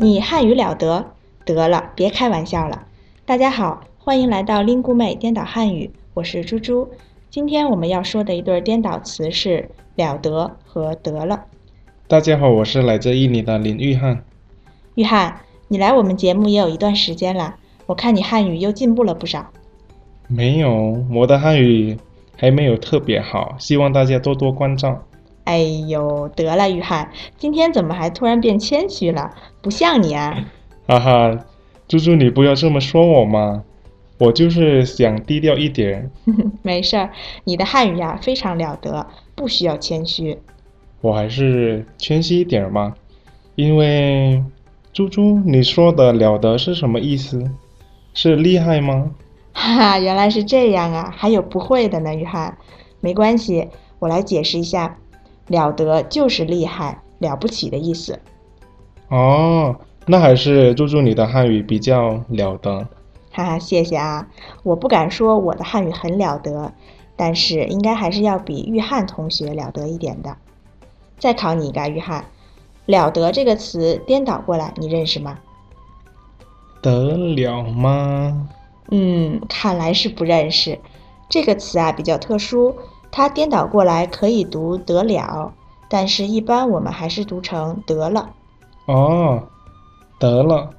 你汉语了得？得了，别开玩笑了。大家好，欢迎来到 g u 妹颠倒汉语，我是猪猪。今天我们要说的一对颠倒词是“了得”和“得了”。大家好，我是来自印尼的林玉翰。玉翰，你来我们节目也有一段时间了，我看你汉语又进步了不少。没有，我的汉语还没有特别好，希望大家多多关照。哎呦，得了，玉翰，今天怎么还突然变谦虚了？不像你啊！哈哈，猪猪，你不要这么说我嘛，我就是想低调一点。没事儿，你的汉语呀非常了得，不需要谦虚。我还是谦虚一点嘛，因为猪猪，你说的了得是什么意思？是厉害吗？哈哈，原来是这样啊，还有不会的呢，约翰。没关系，我来解释一下，了得就是厉害、了不起的意思。哦，那还是猪猪你的汉语比较了得。哈哈，谢谢啊，我不敢说我的汉语很了得，但是应该还是要比玉汉同学了得一点的。再考你一个，玉汉，“了得”这个词颠倒过来，你认识吗？得了吗？嗯，看来是不认识。这个词啊比较特殊，它颠倒过来可以读“得了”，但是一般我们还是读成“得了”。哦，得了，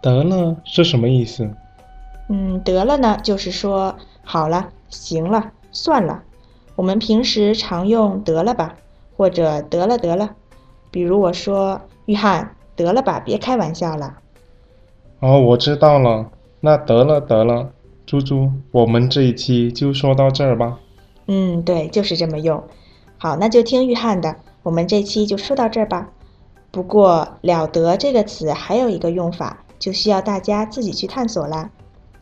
得了是什么意思？嗯，得了呢，就是说好了，行了，算了。我们平时常用“得了吧”或者“得了得了”，比如我说：“玉翰，得了吧，别开玩笑了。”哦，我知道了。那得了得了，猪猪，我们这一期就说到这儿吧。嗯，对，就是这么用。好，那就听玉翰的，我们这期就说到这儿吧。不过“了得”这个词还有一个用法，就需要大家自己去探索啦。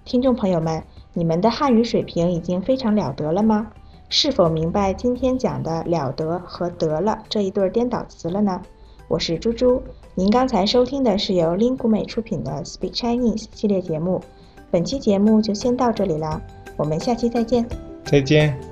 听众朋友们，你们的汉语水平已经非常了得了吗？是否明白今天讲的“了得”和“得了”这一对颠倒词了呢？我是猪猪。您刚才收听的是由 Lingu 美出品的 Speak Chinese 系列节目，本期节目就先到这里了，我们下期再见。再见。